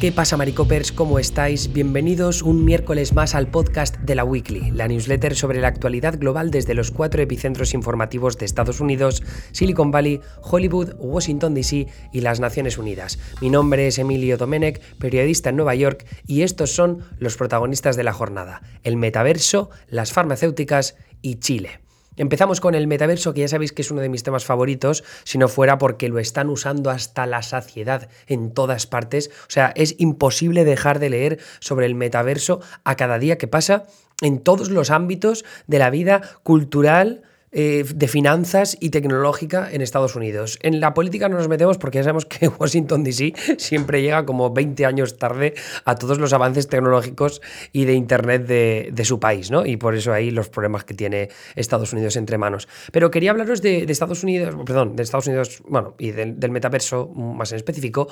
¿Qué pasa, Maricopers? ¿Cómo estáis? Bienvenidos un miércoles más al podcast de la Weekly, la newsletter sobre la actualidad global desde los cuatro epicentros informativos de Estados Unidos, Silicon Valley, Hollywood, Washington DC y las Naciones Unidas. Mi nombre es Emilio Domenech, periodista en Nueva York, y estos son los protagonistas de la jornada: el metaverso, las farmacéuticas y Chile. Empezamos con el metaverso, que ya sabéis que es uno de mis temas favoritos, si no fuera porque lo están usando hasta la saciedad en todas partes. O sea, es imposible dejar de leer sobre el metaverso a cada día que pasa en todos los ámbitos de la vida cultural, eh, de finanzas y tecnológica en Estados Unidos. En la política no nos metemos porque ya sabemos que Washington DC siempre llega como 20 años tarde a todos los avances tecnológicos y de Internet de, su país, ¿no? Y por eso ahí los problemas que tiene Estados Unidos entre manos. Pero quería hablaros de, Estados Unidos, perdón, de Estados Unidos, bueno, y del, metaverso más en específico,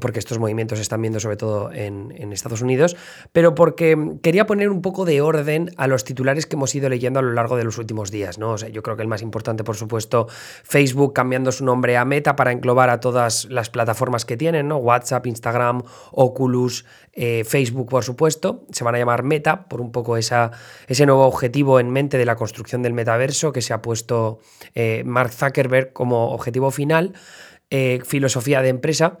porque estos movimientos se están viendo sobre todo en Estados Unidos, pero porque quería poner un poco de orden a los titulares que hemos ido leyendo a lo largo de los últimos días, ¿no? Yo creo que el más importante, por supuesto, Facebook cambiando su nombre a Meta para englobar a todas las plataformas que tienen, ¿no? WhatsApp, Instagram, Oculus, eh, Facebook, por supuesto. Se van a llamar Meta por un poco esa, ese nuevo objetivo en mente de la construcción del metaverso que se ha puesto eh, Mark Zuckerberg como objetivo final, eh, filosofía de empresa.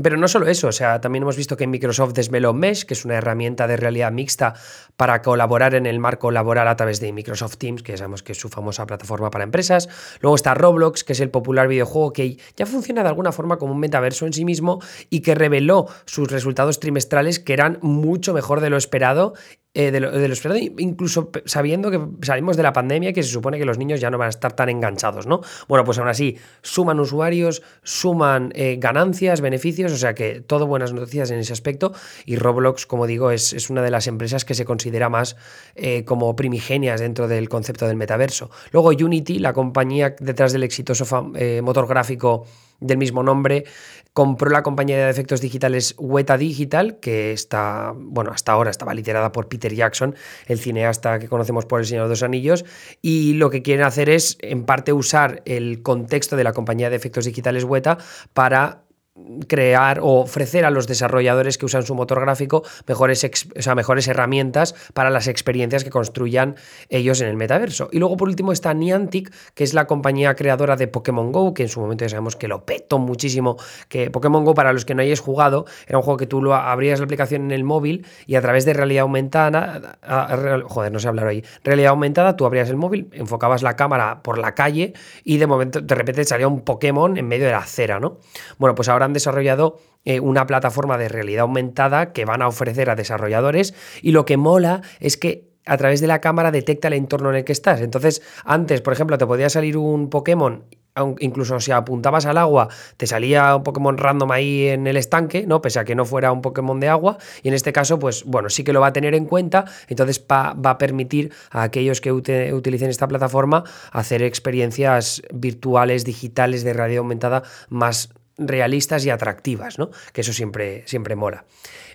Pero no solo eso, o sea, también hemos visto que Microsoft desveló Mesh, que es una herramienta de realidad mixta para colaborar en el marco laboral a través de Microsoft Teams, que sabemos que es su famosa plataforma para empresas. Luego está Roblox, que es el popular videojuego que ya funciona de alguna forma como un metaverso en sí mismo y que reveló sus resultados trimestrales que eran mucho mejor de lo esperado eh, de, esperado, incluso sabiendo que salimos de la pandemia que se supone que los niños ya no van a estar tan enganchados, ¿no? Bueno, pues aún así, suman usuarios, suman eh, ganancias, beneficios, o sea que todo buenas noticias en ese aspecto. Y Roblox, como digo, es, es una de las empresas que se considera más eh, como primigenias dentro del concepto del metaverso. Luego Unity, la compañía detrás del exitoso motor gráfico del mismo nombre, compró la compañía de efectos digitales Weta Digital, que está, bueno, hasta ahora estaba liderada por Peter Jackson, el cineasta que conocemos por El Señor de los Anillos, y lo que quieren hacer es, en parte, usar el contexto de la compañía de efectos digitales Weta para crear o ofrecer a los desarrolladores que usan su motor gráfico mejores, o sea, mejores herramientas para las experiencias que construyan ellos en el metaverso. Y luego por último está Niantic, que es la compañía creadora de Pokémon Go, que en su momento ya sabemos que lo petó muchísimo, que Pokémon Go para los que no hayáis jugado, era un juego que tú lo abrías la aplicación en el móvil y a través de realidad aumentada, joder, no sé hablar hoy, realidad aumentada, tú abrías el móvil, enfocabas la cámara por la calle y de momento de repente salía un Pokémon en medio de la acera, ¿no? Bueno, pues ahora han desarrollado eh, una plataforma de realidad aumentada que van a ofrecer a desarrolladores y lo que mola es que a través de la cámara detecta el entorno en el que estás. Entonces, antes, por ejemplo, te podía salir un Pokémon incluso si apuntabas al agua, te salía un Pokémon random ahí en el estanque, ¿no? Pese a que no fuera un Pokémon de agua. Y en este caso, pues bueno, sí que lo va a tener en cuenta. Entonces va, a permitir a aquellos que utilicen esta plataforma hacer experiencias virtuales, digitales, de realidad aumentada más realistas y atractivas, ¿no? Que eso siempre, siempre mola.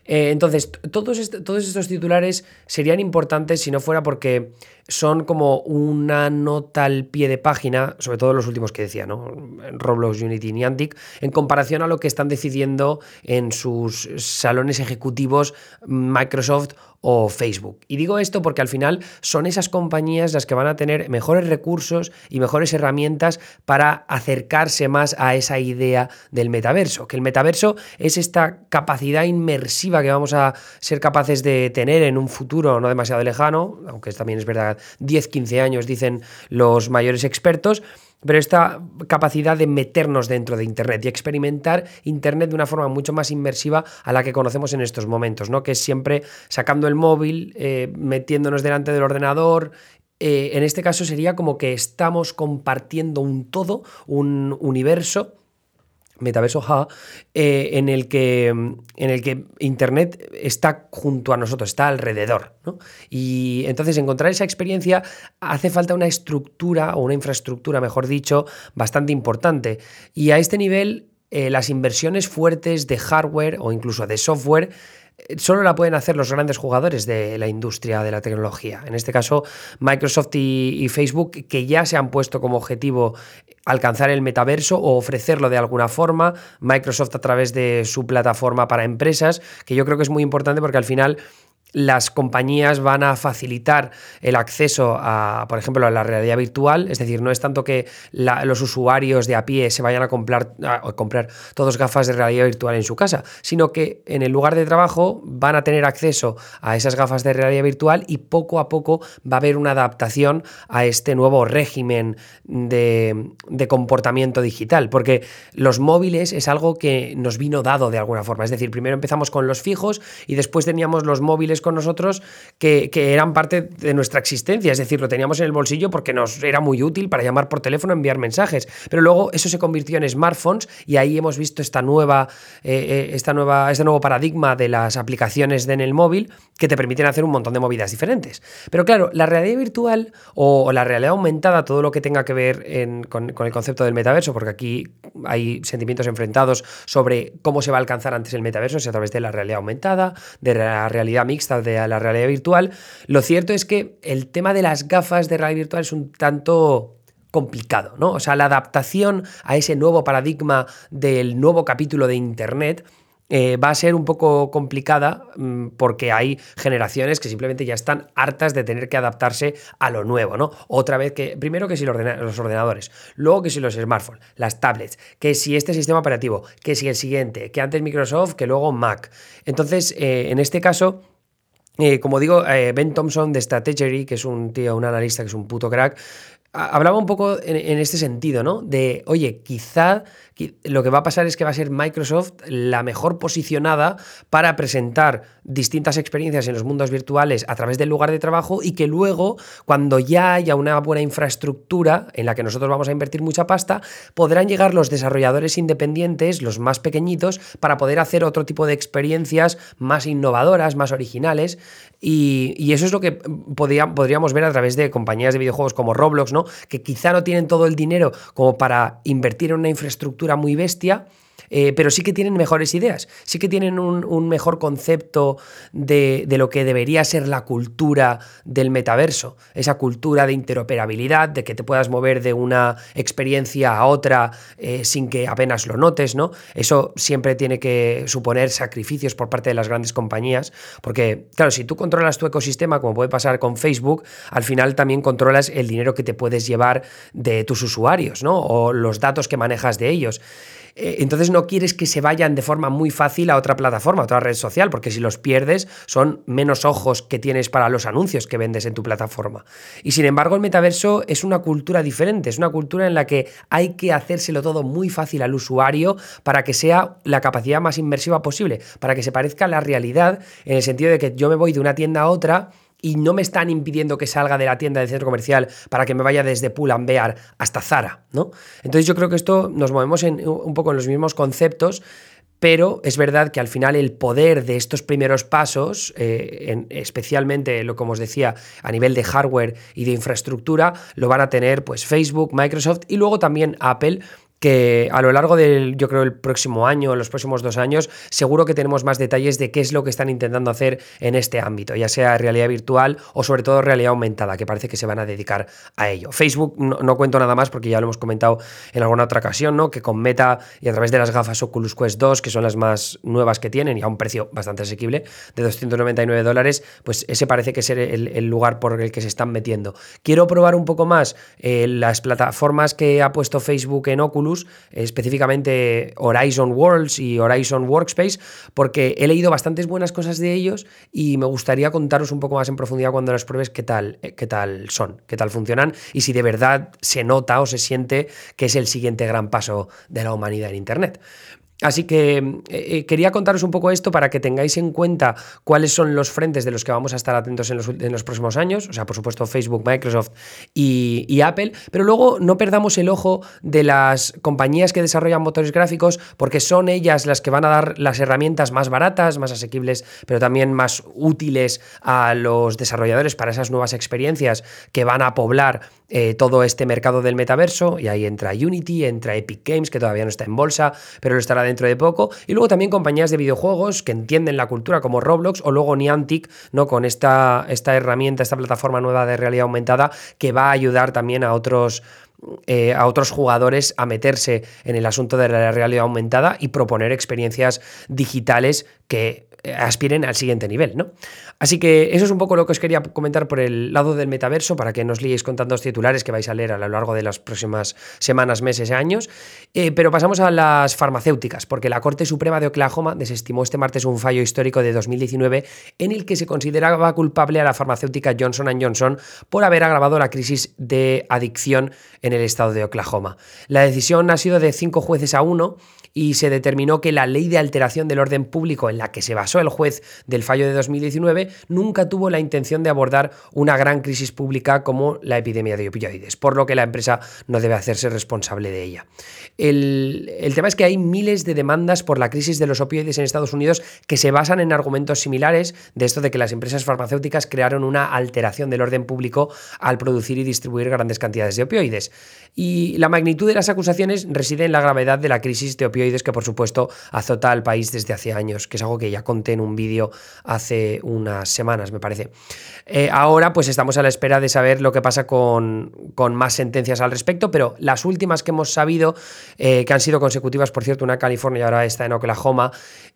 Eh, entonces, todos, todos estos titulares serían importantes si no fuera porque son como una nota al pie de página, sobre todo los últimos que decía, ¿no? Roblox, Unity y Niantic, en comparación a lo que están decidiendo en sus salones ejecutivos Microsoft o Facebook. Y digo esto porque al final son esas compañías las que van a tener mejores recursos y mejores herramientas para acercarse más a esa idea del metaverso, que el metaverso es esta capacidad inmersiva que vamos a ser capaces de tener en un futuro no demasiado lejano, aunque también es verdad 10, 15 años, dicen los mayores expertos, pero esta capacidad de meternos dentro de Internet y experimentar Internet de una forma mucho más inmersiva a la que conocemos en estos momentos, ¿no? que es siempre sacando el móvil, eh, metiéndonos delante del ordenador. Eh, en este caso sería como que estamos compartiendo un todo, un universo metaverso ja, eh, en, el que, en el que Internet está junto a nosotros, está alrededor. Y entonces encontrar esa experiencia hace falta una estructura o una infraestructura, mejor dicho, bastante importante. Y a este nivel, eh, las inversiones fuertes de hardware o incluso de software solo la pueden hacer los grandes jugadores de la industria de la tecnología. En este caso, Microsoft y, Facebook, que ya se han puesto como objetivo alcanzar el metaverso o ofrecerlo de alguna forma. Microsoft a través de su plataforma para empresas, que yo creo que es muy importante porque al final las compañías van a facilitar el acceso a, por ejemplo, a la realidad virtual. Es decir, no es tanto que los usuarios de a pie se vayan a comprar, a comprar todos gafas de realidad virtual en su casa, sino que en el lugar de trabajo van a tener acceso a esas gafas de realidad virtual y poco a poco va a haber una adaptación a este nuevo régimen de, de comportamiento digital. Porque los móviles es algo que nos vino dado de alguna forma. Es decir, primero empezamos con los fijos y después teníamos los móviles con nosotros que, eran parte de nuestra existencia, es decir, lo teníamos en el bolsillo porque nos era muy útil para llamar por teléfono, enviar mensajes, pero luego eso se convirtió en smartphones y ahí hemos visto esta nueva, eh, eh, esta nueva, este nuevo paradigma de las aplicaciones en el móvil que te permiten hacer un montón de movidas diferentes. Pero claro, la realidad virtual o, la realidad aumentada, todo lo que tenga que ver con el concepto del metaverso, porque aquí hay sentimientos enfrentados sobre cómo se va a alcanzar antes el metaverso, si a través de la realidad aumentada, de la realidad mixta, de la realidad virtual, lo cierto es que el tema de las gafas de realidad virtual es un tanto complicado, ¿no? O sea, la adaptación a ese nuevo paradigma del nuevo capítulo de Internet eh, va a ser un poco complicada mm, porque hay generaciones que simplemente ya están hartas de tener que adaptarse a lo nuevo, ¿no? Otra vez que, primero que si los, ordenadores, luego que si los smartphones, las tablets, que si este sistema operativo, que si el siguiente, que antes Microsoft, que luego Mac. Entonces, eh, en este caso eh, como digo, eh, Ben Thompson de Strategy, que es un tío, un analista que es un puto crack, hablaba un poco en, este sentido, ¿no? De, oye, quizá lo que va a pasar es que va a ser Microsoft la mejor posicionada para presentar distintas experiencias en los mundos virtuales a través del lugar de trabajo y que luego, cuando ya haya una buena infraestructura en la que nosotros vamos a invertir mucha pasta, podrán llegar los desarrolladores independientes, los más pequeñitos, para poder hacer otro tipo de experiencias más innovadoras, más originales. Y, eso es lo que podríamos ver a través de compañías de videojuegos como Roblox, ¿no? Que quizá no tienen todo el dinero como para invertir en una infraestructura muy bestia, eh, pero sí que tienen mejores ideas, sí que tienen un, mejor concepto de, lo que debería ser la cultura del metaverso, esa cultura de interoperabilidad, de que te puedas mover de una experiencia a otra eh, sin que apenas lo notes, ¿no? Eso siempre tiene que suponer sacrificios por parte de las grandes compañías, porque, claro, si tú controlas tu ecosistema, como puede pasar con Facebook, al final también controlas el dinero que te puedes llevar de tus usuarios, ¿no? O los datos que manejas de ellos. Eh, entonces no quieres que se vayan de forma muy fácil a otra plataforma, a otra red social, porque si los pierdes son menos ojos que tienes para los anuncios que vendes en tu plataforma. Y sin embargo el metaverso es una cultura diferente, es una cultura en la que hay que hacérselo todo muy fácil al usuario para que sea la capacidad más inmersiva posible, para que se parezca a la realidad en el sentido de que yo me voy de una tienda a otra y no me están impidiendo que salga de la tienda del centro comercial para que me vaya desde Pull&Bear hasta Zara, ¿no? Entonces yo creo que esto nos movemos en, un poco en los mismos conceptos, pero es verdad que al final el poder de estos primeros pasos, eh, especialmente lo como os decía, a nivel de hardware y de infraestructura, lo van a tener pues Facebook, Microsoft y luego también Apple que a lo largo del, yo creo, el próximo año, los próximos dos años, seguro que tenemos más detalles de qué es lo que están intentando hacer en este ámbito, ya sea realidad virtual o sobre todo realidad aumentada, que parece que se van a dedicar a ello. Facebook no, cuento nada más porque ya lo hemos comentado en alguna otra ocasión, ¿no? Que con Meta y a través de las gafas Oculus Quest 2, que son las más nuevas que tienen y a un precio bastante asequible, de 299 dólares, pues ese parece que es el, lugar por el que se están metiendo. Quiero probar un poco más eh, las plataformas que ha puesto Facebook en Oculus específicamente Horizon Worlds y Horizon Workspace, porque he leído bastantes buenas cosas de ellos y me gustaría contaros un poco más en profundidad cuando las pruebes qué tal, eh, qué tal son, qué tal funcionan y si de verdad se nota o se siente que es el siguiente gran paso de la humanidad en Internet. Así que eh, eh, quería contaros un poco esto para que tengáis en cuenta cuáles son los frentes de los que vamos a estar atentos en los, próximos años, o sea, por supuesto Facebook, Microsoft y, Apple, pero luego no perdamos el ojo de las compañías que desarrollan motores gráficos porque son ellas las que van a dar las herramientas más baratas, más asequibles, pero también más útiles a los desarrolladores para esas nuevas experiencias que van a poblar eh, todo este mercado del metaverso y ahí entra Unity, entra Epic Games, que todavía no está en bolsa, pero lo estará dentro de poco. Y luego también compañías de videojuegos que entienden la cultura como Roblox o luego Niantic, ¿no? Con esta, esta herramienta, esta plataforma nueva de realidad aumentada que va a ayudar también a otros eh, a otros jugadores a meterse en el asunto de la realidad aumentada y proponer experiencias digitales que aspiren al siguiente nivel, ¿no? Así que eso es un poco lo que os quería comentar por el lado del metaverso, para que no os liéis con tantos titulares que vais a leer a lo largo de las próximas semanas, meses y años. Eh, pero pasamos a las farmacéuticas, porque la Corte Suprema de Oklahoma desestimó este martes un fallo histórico de 2019 en el que se consideraba culpable a la farmacéutica Johnson Johnson por haber agravado la crisis de adicción en el estado de Oklahoma. La decisión ha sido de cinco jueces a uno y se determinó que la ley de alteración del orden público en la que se basó el juez del fallo de 2019 nunca tuvo la intención de abordar una gran crisis pública como la epidemia de opioides, por lo que la empresa no debe hacerse responsable de ella. El, el tema es que hay miles de demandas por la crisis de los opioides en Estados Unidos que se basan en argumentos similares de esto de que las empresas farmacéuticas crearon una alteración del orden público al producir y distribuir grandes cantidades de opioides. Y la magnitud de las acusaciones reside en la gravedad de la crisis de opioides que por supuesto azota al país desde hace años, que es algo que ya conté en un vídeo hace unas semanas, me parece. Eh, ahora pues estamos a la espera de saber lo que pasa con, con más sentencias al respecto, pero las últimas que hemos sabido, eh, que han sido consecutivas, por cierto, una en California y ahora está en Oklahoma,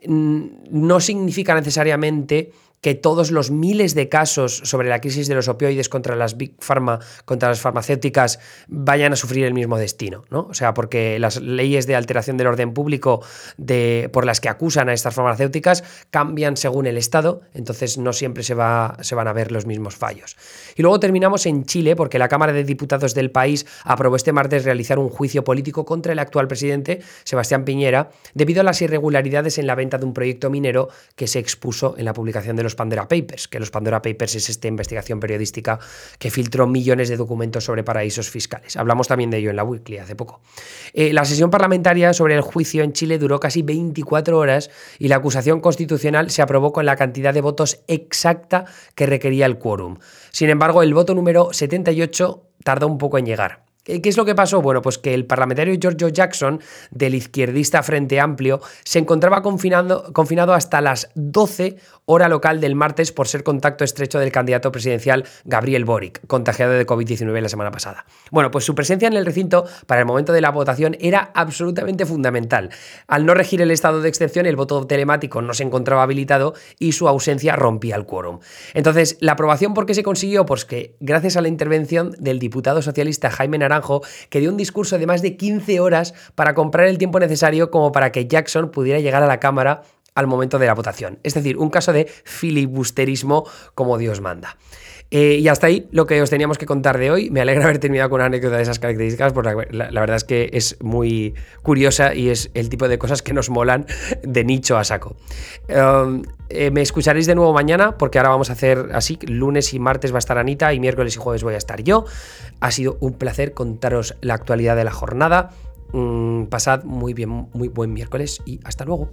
mm, no significa necesariamente que todos los miles de casos sobre la crisis de los opioides contra las big pharma, contra las farmacéuticas, vayan a sufrir el mismo destino, ¿no? O sea, porque las leyes de alteración del orden público de, por las que acusan a estas farmacéuticas cambian según el Estado, entonces no siempre se, va, se van a ver los mismos fallos. Y luego terminamos en Chile, porque la Cámara de Diputados del país aprobó este martes realizar un juicio político contra el actual presidente, Sebastián Piñera, debido a las irregularidades en la venta de un proyecto minero que se expuso en la publicación de los Pandora Papers, que los Pandora Papers es esta investigación periodística que filtró millones de documentos sobre paraísos fiscales. Hablamos también de ello en la Weekly hace poco. Eh, la sesión parlamentaria sobre el juicio en Chile duró casi 24 horas y la acusación constitucional se aprobó con la cantidad de votos exacta que requería el quórum. Sin embargo, el voto número 78 tardó un poco en llegar. ¿Qué es lo que pasó? Bueno, pues que el parlamentario Giorgio Jackson, del izquierdista Frente Amplio, se encontraba confinado hasta las 12 hora local del martes por ser contacto estrecho del candidato presidencial Gabriel Boric, contagiado de COVID-19 la semana pasada. Bueno, pues su presencia en el recinto para el momento de la votación era absolutamente fundamental. Al no regir el estado de excepción, el voto telemático no se encontraba habilitado y su ausencia rompía el quórum. Entonces, ¿la aprobación por qué se consiguió? Pues que gracias a la intervención del diputado socialista Jaime Naranjo, que dio un discurso de más de 15 horas para comprar el tiempo necesario como para que Jackson pudiera llegar a la Cámara al momento de la votación. Es decir, un caso de filibusterismo como Dios manda. Eh, y hasta ahí lo que os teníamos que contar de hoy. Me alegra haber terminado con una anécdota de esas características, porque la, verdad es que es muy curiosa y es el tipo de cosas que nos molan de nicho a saco. Um, eh, me escucharéis de nuevo mañana, porque ahora vamos a hacer así: lunes y martes va a estar Anita y miércoles y jueves voy a estar yo. Ha sido un placer contaros la actualidad de la jornada. Mm, pasad muy bien, muy buen miércoles y hasta luego.